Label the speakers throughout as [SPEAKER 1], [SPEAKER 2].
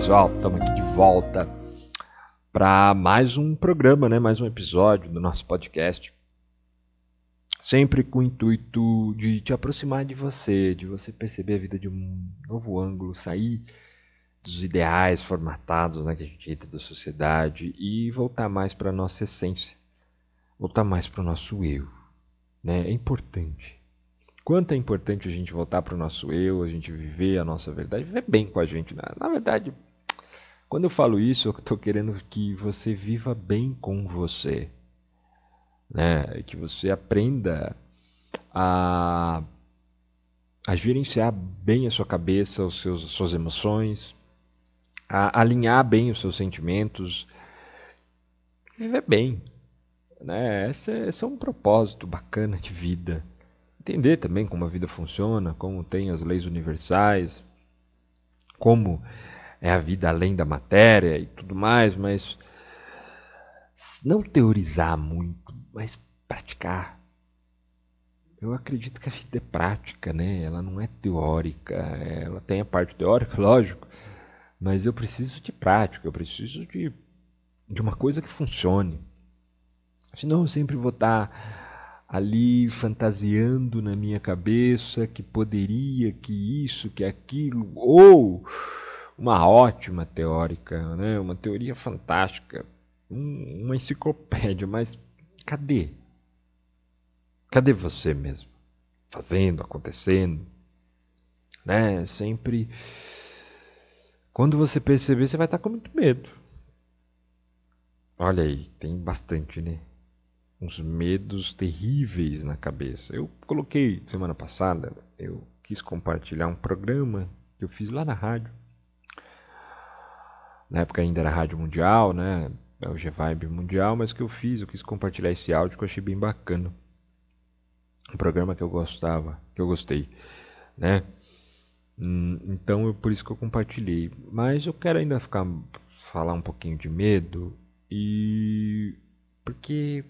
[SPEAKER 1] Pessoal, estamos aqui de volta para mais um programa, né? Mais um episódio do nosso podcast. Sempre com o intuito de te aproximar de você, de você perceber a vida de um novo ângulo, sair dos ideais formatados né, que a gente entra da sociedade e voltar mais para a nossa essência, voltar mais para o nosso eu. Né? É importante. Quanto é importante a gente voltar para o nosso eu, a gente viver a nossa verdade, viver bem com a gente. Né? Na verdade, quando eu falo isso, eu estou querendo que você viva bem com você. Né? Que você aprenda a, a gerenciar bem a sua cabeça, os seus, as suas emoções, a alinhar bem os seus sentimentos, viver bem. Né? Esse, é, esse é um propósito bacana de vida. Entender também como a vida funciona, como tem as leis universais, como é a vida além da matéria e tudo mais, mas não teorizar muito, mas praticar. Eu acredito que a vida é prática, né? Ela não é teórica. Ela tem a parte teórica, lógico, mas eu preciso de prática, eu preciso de, de uma coisa que funcione. Senão eu sempre vou estar ali fantasiando na minha cabeça que poderia, que isso, que aquilo, ou uma ótima teórica, né? uma teoria fantástica, uma enciclopédia, mas cadê? Cadê você mesmo? Fazendo, acontecendo, né? Sempre quando você perceber, você vai estar com muito medo. Olha aí, tem bastante, né? Uns medos terríveis na cabeça. Eu coloquei semana passada, eu quis compartilhar um programa que eu fiz lá na rádio. Na época ainda era Rádio Mundial, né? É o G-Vibe Mundial, mas que eu fiz, eu quis compartilhar esse áudio que eu achei bem bacana. Um programa que eu gostava, que eu gostei, né? Hum, então, é por isso que eu compartilhei. Mas eu quero ainda ficar falar um pouquinho de medo e porque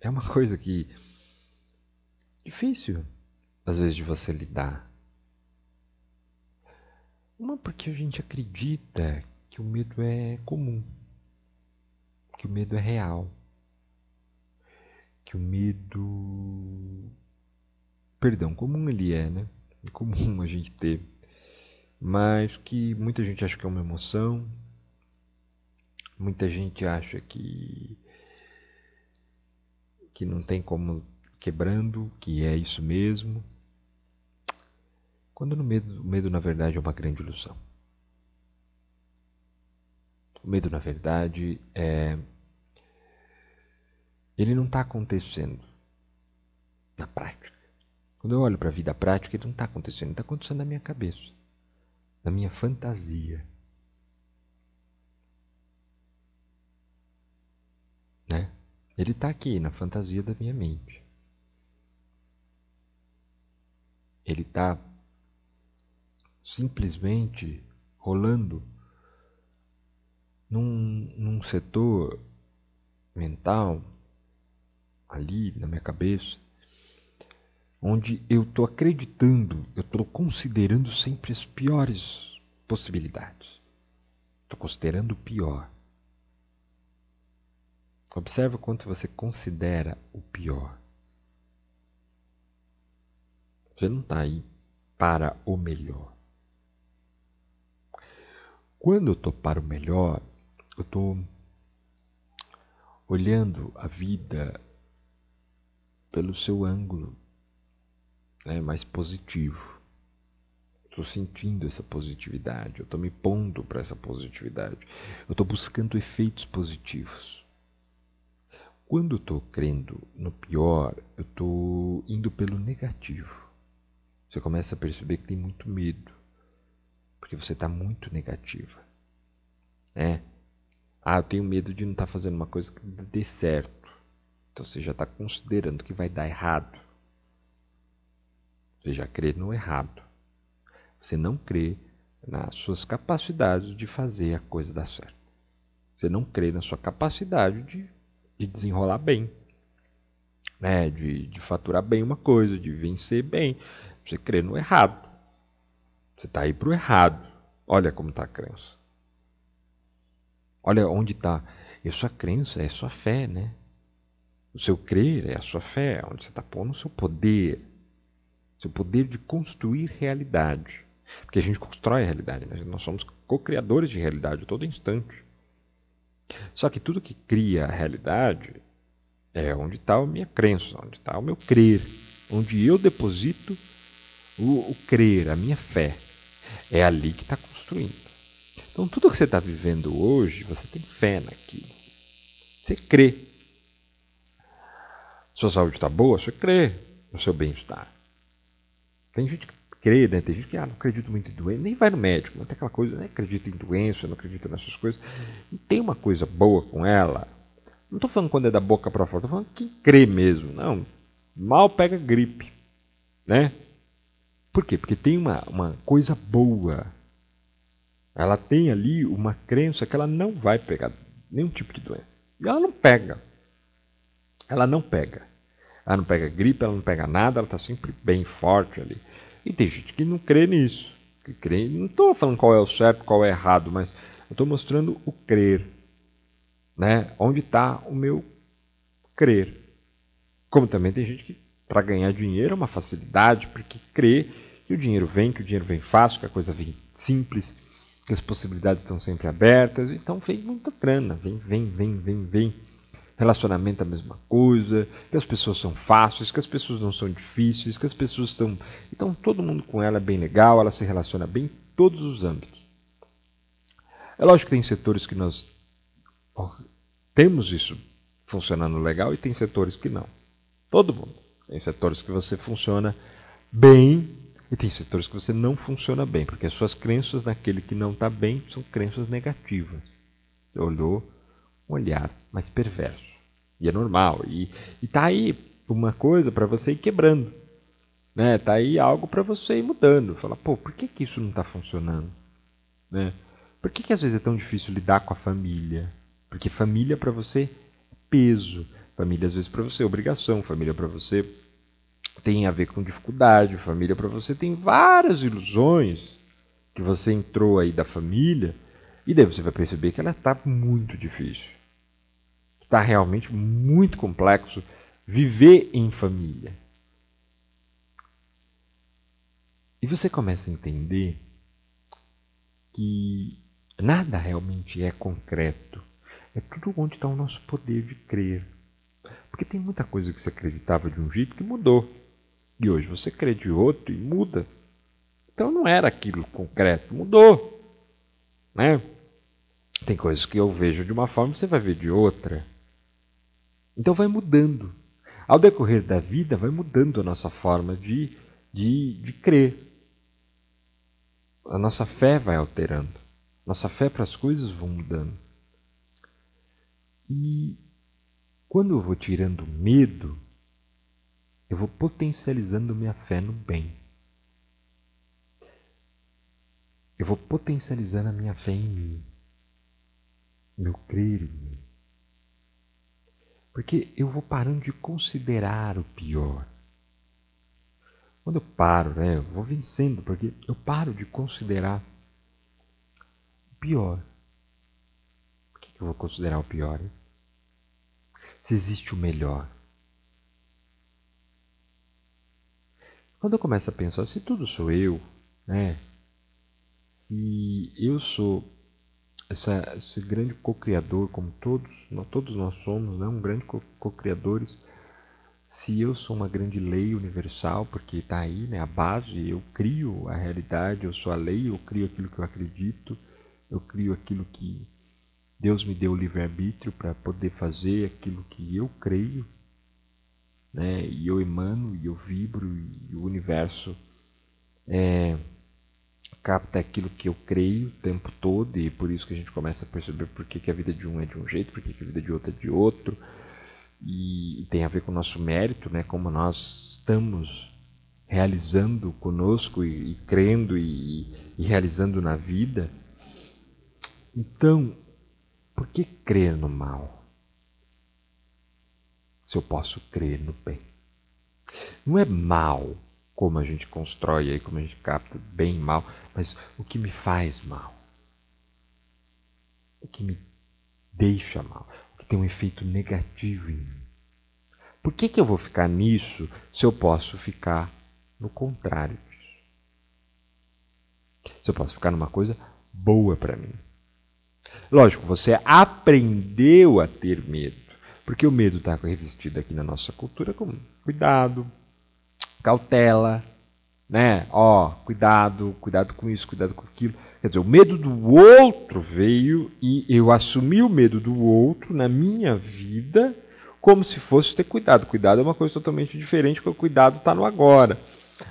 [SPEAKER 1] é uma coisa que difícil às vezes de você lidar. Uma porque a gente acredita que o medo é comum, que o medo é real, que o medo, perdão, comum ele é, né? é comum a gente ter, mas que muita gente acha que é uma emoção, muita gente acha que que não tem como quebrando, que é isso mesmo. Quando no medo, o medo na verdade é uma grande ilusão. O medo na verdade é ele não está acontecendo na prática. Quando eu olho para a vida prática, ele não está acontecendo, está acontecendo na minha cabeça, na minha fantasia. Né? Ele está aqui, na fantasia da minha mente. Ele está simplesmente rolando num, num setor mental ali na minha cabeça onde eu estou acreditando, eu estou considerando sempre as piores possibilidades. Estou considerando o pior. Observa quanto você considera o pior. Você não está aí para o melhor. Quando eu estou para o melhor, eu estou olhando a vida pelo seu ângulo né, mais positivo. Estou sentindo essa positividade, eu estou me pondo para essa positividade, eu estou buscando efeitos positivos. Quando estou crendo no pior, eu estou indo pelo negativo. Você começa a perceber que tem muito medo, porque você está muito negativa. É. Ah, eu tenho medo de não estar tá fazendo uma coisa que dê certo. Então você já está considerando que vai dar errado. Você já crê no errado. Você não crê nas suas capacidades de fazer a coisa dar certo. Você não crê na sua capacidade de, de desenrolar bem, né? de, de faturar bem uma coisa, de vencer bem. Você crê no errado. Você está aí para o errado. Olha como está a crença. Olha onde está. E a sua crença é a sua fé, né? O seu crer é a sua fé, onde você está pondo o seu poder. Seu poder de construir realidade. Porque a gente constrói a realidade, né? nós somos co-criadores de realidade a todo instante. Só que tudo que cria a realidade é onde está a minha crença, onde está o meu crer, onde eu deposito o, o crer, a minha fé. É ali que está construindo. Então, tudo que você está vivendo hoje, você tem fé naquilo. Você crê. Sua saúde está boa, você crê no seu bem-estar. Tem gente que crê, né? Tem gente que ah, não acredita muito em doença, nem vai no médico, não tem aquela coisa, nem acredita em doença, não acredita nessas coisas. E tem uma coisa boa com ela. Não estou falando quando é da boca para fora, estou falando quem crê mesmo. Não, mal pega gripe, né? Por quê? Porque tem uma, uma coisa boa. Ela tem ali uma crença que ela não vai pegar nenhum tipo de doença. E ela não pega. Ela não pega. Ela não pega gripe, ela não pega nada, ela está sempre bem forte ali. E tem gente que não crê nisso. Que crê, não estou falando qual é o certo, qual é errado, mas eu estou mostrando o crer. Né? Onde está o meu crer. Como também tem gente que para ganhar dinheiro é uma facilidade, porque crê que o dinheiro vem, que o dinheiro vem fácil, que a coisa vem simples, que as possibilidades estão sempre abertas. Então vem muita grana, vem, vem, vem, vem, vem. Relacionamento é a mesma coisa, que as pessoas são fáceis, que as pessoas não são difíceis, que as pessoas são. Então todo mundo com ela é bem legal, ela se relaciona bem em todos os âmbitos. É lógico que tem setores que nós temos isso funcionando legal e tem setores que não. Todo mundo. Tem setores que você funciona bem e tem setores que você não funciona bem, porque as suas crenças naquele que não está bem são crenças negativas. Você olhou um olhar mais perverso. E é normal. E está aí uma coisa para você ir quebrando. Né? Tá aí algo para você ir mudando. Falar, pô, por que, que isso não está funcionando? Né? Por que, que às vezes é tão difícil lidar com a família? Porque família para você é peso. Família às vezes para você é obrigação. Família para você tem a ver com dificuldade. Família para você tem várias ilusões que você entrou aí da família. E daí você vai perceber que ela está muito difícil está realmente muito complexo viver em família. E você começa a entender que nada realmente é concreto. É tudo onde está o nosso poder de crer. Porque tem muita coisa que você acreditava de um jeito que mudou. E hoje você crê de outro e muda. Então não era aquilo concreto, mudou. Né? Tem coisas que eu vejo de uma forma você vai ver de outra. Então vai mudando. Ao decorrer da vida, vai mudando a nossa forma de, de, de crer. A nossa fé vai alterando. Nossa fé para as coisas vão mudando. E quando eu vou tirando medo, eu vou potencializando minha fé no bem. Eu vou potencializando a minha fé em mim, meu crer em mim. Porque eu vou parando de considerar o pior. Quando eu paro, né, eu vou vencendo, porque eu paro de considerar o pior. Por que eu vou considerar o pior? Hein? Se existe o melhor. Quando eu começo a pensar, se tudo sou eu, né? Se eu sou essa, esse grande co-criador, como todos, nós, todos nós somos, né, um grande co-criadores. Se eu sou uma grande lei universal, porque está aí né, a base, eu crio a realidade, eu sou a lei, eu crio aquilo que eu acredito, eu crio aquilo que Deus me deu o livre-arbítrio para poder fazer aquilo que eu creio, né, e eu emano, e eu vibro, e o universo é, capta aquilo que eu creio o tempo todo e por isso que a gente começa a perceber por que, que a vida de um é de um jeito, por que, que a vida de outro é de outro e, e tem a ver com o nosso mérito, né? Como nós estamos realizando conosco e, e crendo e, e realizando na vida. Então, por que crer no mal? Se eu posso crer no bem. Não é mal como a gente constrói aí, como a gente capta bem e mal. mas o que me faz mal, o que me deixa mal, o que tem um efeito negativo em mim. Por que, que eu vou ficar nisso se eu posso ficar no contrário disso? Se eu posso ficar numa coisa boa para mim. Lógico, você aprendeu a ter medo, porque o medo está revestido aqui na nossa cultura como cuidado, cautela, né? Ó, cuidado, cuidado com isso, cuidado com aquilo. Quer dizer, o medo do outro veio e eu assumi o medo do outro na minha vida como se fosse ter cuidado. Cuidado é uma coisa totalmente diferente, porque o cuidado está no agora.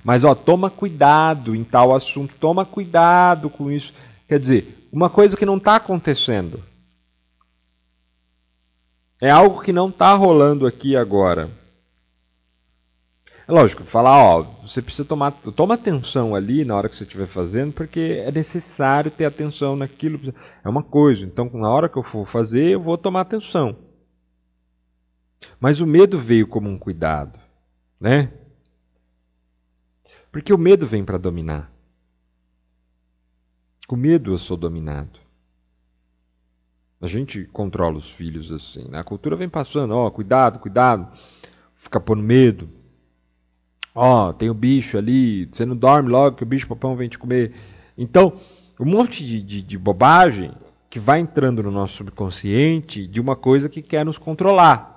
[SPEAKER 1] Mas ó, toma cuidado em tal assunto, toma cuidado com isso. Quer dizer, uma coisa que não está acontecendo. É algo que não está rolando aqui agora. É lógico, falar, ó, você precisa tomar, toma atenção ali na hora que você estiver fazendo, porque é necessário ter atenção naquilo. É uma coisa. Então, na hora que eu for fazer, eu vou tomar atenção. Mas o medo veio como um cuidado, né? Porque o medo vem para dominar. Com medo eu sou dominado. A gente controla os filhos assim. Né? A cultura vem passando, ó, cuidado, cuidado. Fica pondo medo. Ó, tem o bicho ali, você não dorme logo que o bicho papão vem te comer. Então, um monte de, de, de bobagem que vai entrando no nosso subconsciente de uma coisa que quer nos controlar.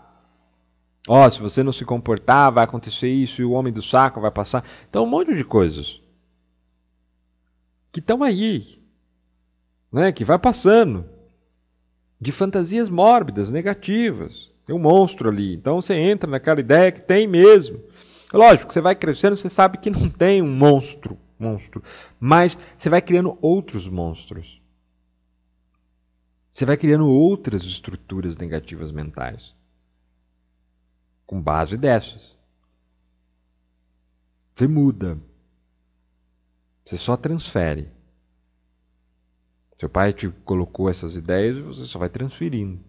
[SPEAKER 1] Ó, se você não se comportar, vai acontecer isso, e o homem do saco vai passar. Então, um monte de coisas que estão aí, né? que vai passando, de fantasias mórbidas, negativas. Tem um monstro ali. Então, você entra naquela ideia que tem mesmo. Lógico, você vai crescendo, você sabe que não tem um monstro, monstro, mas você vai criando outros monstros. Você vai criando outras estruturas negativas mentais com base dessas. Você muda. Você só transfere. Seu pai te colocou essas ideias e você só vai transferindo.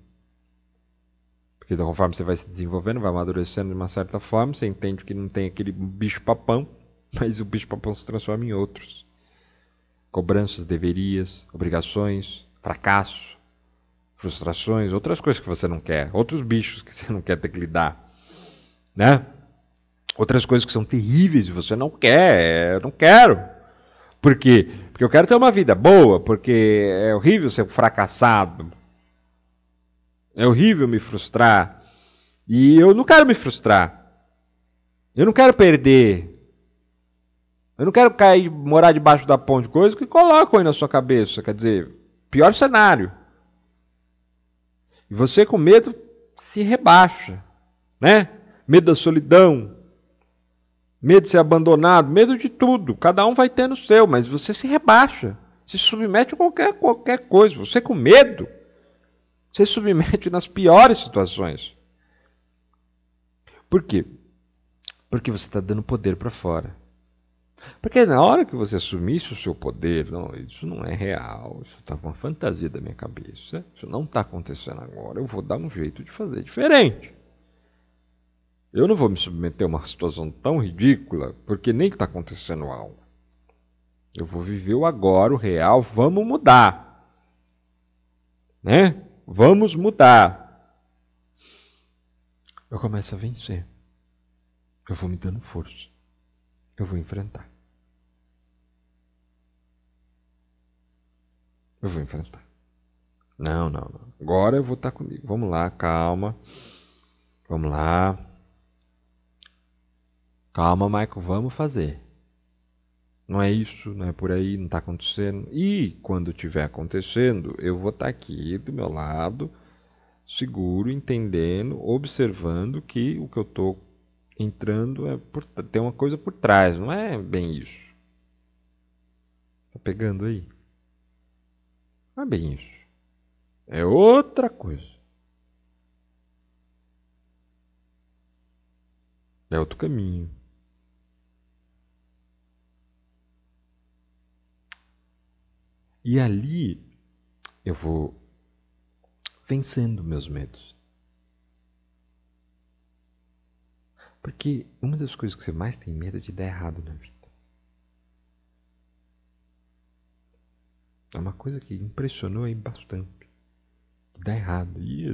[SPEAKER 1] Porque conforme você vai se desenvolvendo, vai amadurecendo de uma certa forma, você entende que não tem aquele bicho-papão, mas o bicho-papão se transforma em outros. Cobranças, deverias, obrigações, fracasso, frustrações, outras coisas que você não quer, outros bichos que você não quer ter que lidar né? Outras coisas que são terríveis e você não quer, eu não quero. Por quê? Porque eu quero ter uma vida boa, porque é horrível ser fracassado. É horrível me frustrar. E eu não quero me frustrar. Eu não quero perder. Eu não quero cair, morar debaixo da ponte, coisa que colocam aí na sua cabeça. Quer dizer, pior cenário. E você com medo se rebaixa, né? medo da solidão, medo de ser abandonado, medo de tudo. Cada um vai tendo o seu, mas você se rebaixa, se submete a qualquer, qualquer coisa. Você com medo, você se submete nas piores situações. Por quê? Porque você está dando poder para fora. Porque na hora que você assumisse o seu poder, não, isso não é real, isso está uma fantasia da minha cabeça, isso não está acontecendo agora, eu vou dar um jeito de fazer diferente. Eu não vou me submeter a uma situação tão ridícula porque nem está acontecendo algo. Eu vou viver o agora, o real, vamos mudar. Né? Vamos mudar. Eu começo a vencer. Eu vou me dando força. Eu vou enfrentar. Eu vou enfrentar. Não, não, não. Agora eu vou estar comigo. Vamos lá, calma. Vamos lá. Calma, Michael, vamos fazer. Não é isso, não é por aí, não está acontecendo. E quando estiver acontecendo, eu vou estar tá aqui do meu lado, seguro, entendendo, observando que o que eu estou entrando é por, tem uma coisa por trás, não é bem isso. Tá pegando aí? Não é bem isso. É outra coisa. É outro caminho. E ali eu vou vencendo meus medos. Porque uma das coisas que você mais tem medo é de dar errado na vida. É uma coisa que impressionou aí bastante. Dá errado. E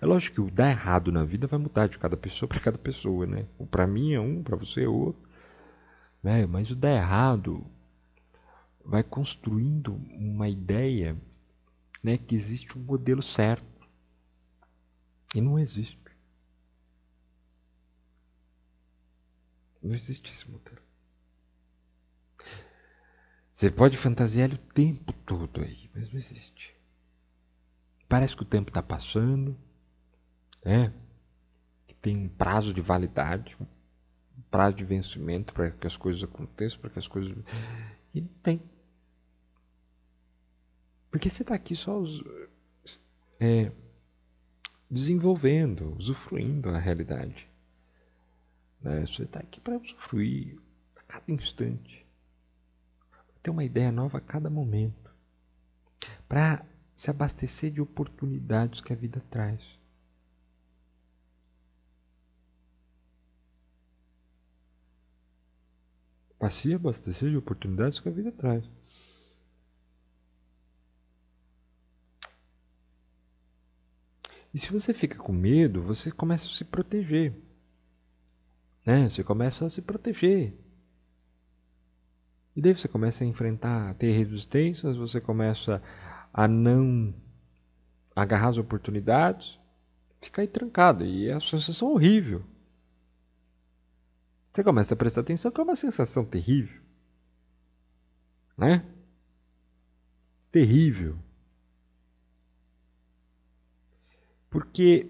[SPEAKER 1] é lógico que o dar errado na vida vai mudar de cada pessoa para cada pessoa, né? Para mim é um, para você é outro. Né? Mas o dar errado vai construindo uma ideia né, que existe um modelo certo. E não existe. Não existe esse modelo. Você pode fantasiar o tempo todo aí, mas não existe. Parece que o tempo está passando, né? que tem um prazo de validade, um prazo de vencimento para que as coisas aconteçam, para que as coisas. E não tem. Porque você está aqui só é, desenvolvendo, usufruindo a realidade. Né? Você está aqui para usufruir a cada instante. Ter uma ideia nova a cada momento. Para se abastecer de oportunidades que a vida traz. Para se abastecer de oportunidades que a vida traz. E se você fica com medo, você começa a se proteger. Né? Você começa a se proteger. E daí você começa a enfrentar, a ter resistências, você começa a não agarrar as oportunidades, fica aí trancado. E é uma sensação horrível. Você começa a prestar atenção que é uma sensação terrível. Né? Terrível. Porque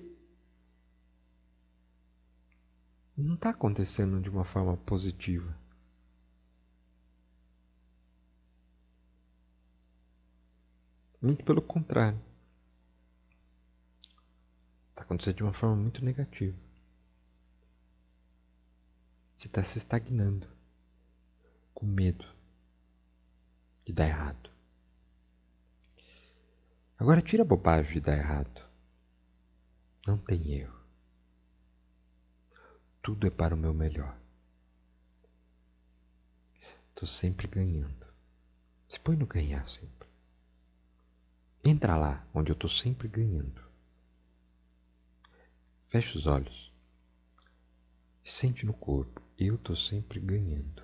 [SPEAKER 1] não está acontecendo de uma forma positiva. Muito pelo contrário. Está acontecendo de uma forma muito negativa. Você está se estagnando. Com medo de dar errado. Agora tira a bobagem de dar errado. Não tem erro. Tudo é para o meu melhor. Estou sempre ganhando. Se põe no ganhar sempre. Entra lá, onde eu estou sempre ganhando. Fecha os olhos. Sente no corpo. Eu estou sempre ganhando.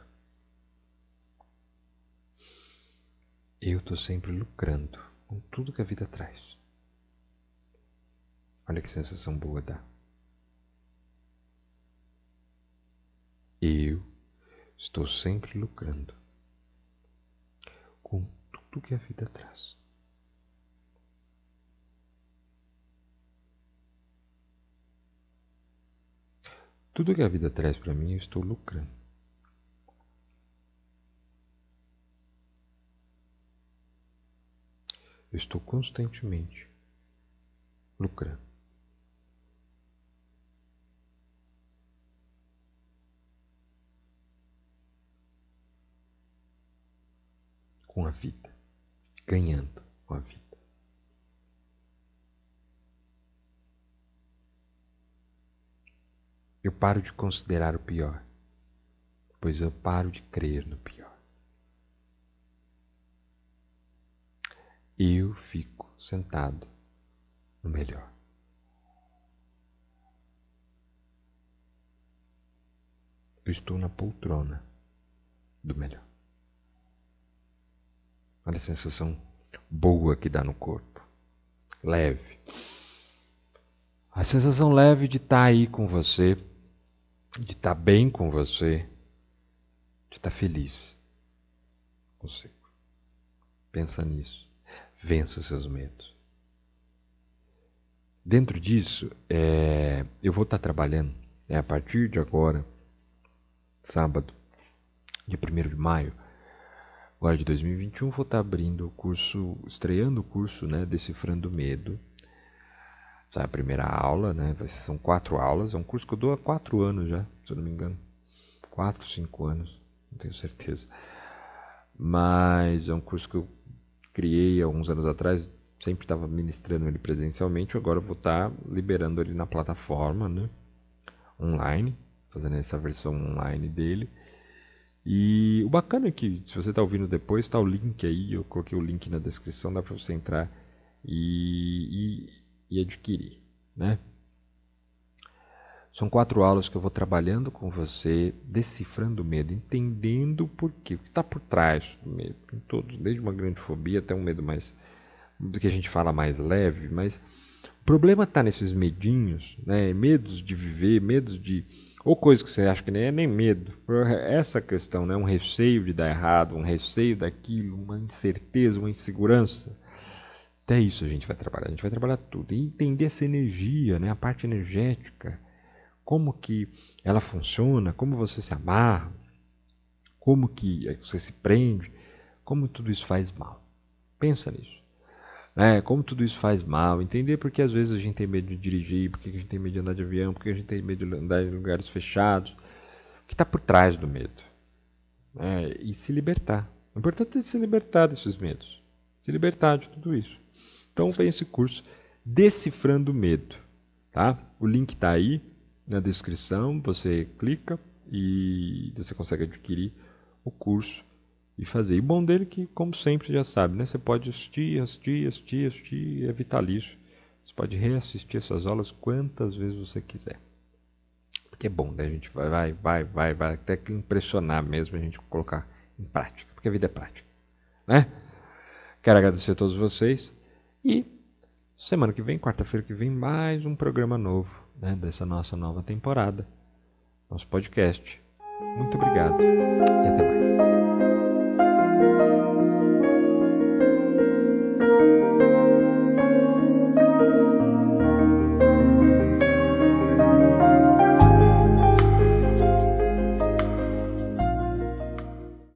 [SPEAKER 1] Eu estou sempre lucrando com tudo que a vida traz. Olha que sensação boa dá. Eu estou sempre lucrando com tudo que a vida traz. Tudo que a vida traz para mim, eu estou lucrando. Eu estou constantemente lucrando. Com a vida, ganhando com a vida. Eu paro de considerar o pior, pois eu paro de crer no pior. Eu fico sentado no melhor. Eu estou na poltrona do melhor. Olha a sensação boa que dá no corpo. Leve. A sensação leve de estar tá aí com você, de estar tá bem com você, de estar tá feliz consigo. Pensa nisso. Vença seus medos. Dentro disso, é, eu vou estar trabalhando é, a partir de agora, sábado, dia 1 de maio, Agora de 2021 vou estar abrindo o curso, estreando o curso, né, Decifrando Medo. Tá, a primeira aula, né, são quatro aulas, é um curso que eu dou há quatro anos já, se eu não me engano. Quatro, cinco anos, não tenho certeza. Mas é um curso que eu criei há uns anos atrás, sempre estava ministrando ele presencialmente, agora vou estar liberando ele na plataforma, né, online, fazendo essa versão online dele. E o bacana é que, se você está ouvindo depois, está o link aí, eu coloquei o link na descrição, dá para você entrar e, e, e adquirir, né? São quatro aulas que eu vou trabalhando com você, decifrando o medo, entendendo por quê, o que está por trás do medo. Em todos, desde uma grande fobia até um medo mais do que a gente fala mais leve, mas o problema está nesses medinhos, né? Medos de viver, medos de ou coisas que você acha que nem é nem medo. Essa questão, né? Um receio de dar errado, um receio daquilo, uma incerteza, uma insegurança. Até isso a gente vai trabalhar. A gente vai trabalhar tudo e entender essa energia, né? A parte energética como que ela funciona, como você se amarra, como que você se prende, como tudo isso faz mal. Pensa nisso. É, como tudo isso faz mal, entender porque às vezes a gente tem medo de dirigir, porque a gente tem medo de andar de avião, porque a gente tem medo de andar em lugares fechados. O que está por trás do medo? É, e se libertar. O importante é se libertar desses medos. Se libertar de tudo isso. Então vem esse curso Decifrando o Medo. Tá? O link está aí na descrição, você clica e você consegue adquirir o curso e fazer. E bom dele que, como sempre, já sabe, né? Você pode assistir, assistir, assistir, assistir, é vitalício. Você pode reassistir essas aulas quantas vezes você quiser. Porque é bom, né? A gente vai, vai, vai, vai, vai até que impressionar mesmo a gente colocar em prática, porque a vida é prática, né? Quero agradecer a todos vocês e semana que vem, quarta-feira que vem, mais um programa novo né, dessa nossa nova temporada, nosso podcast. Muito obrigado e até mais.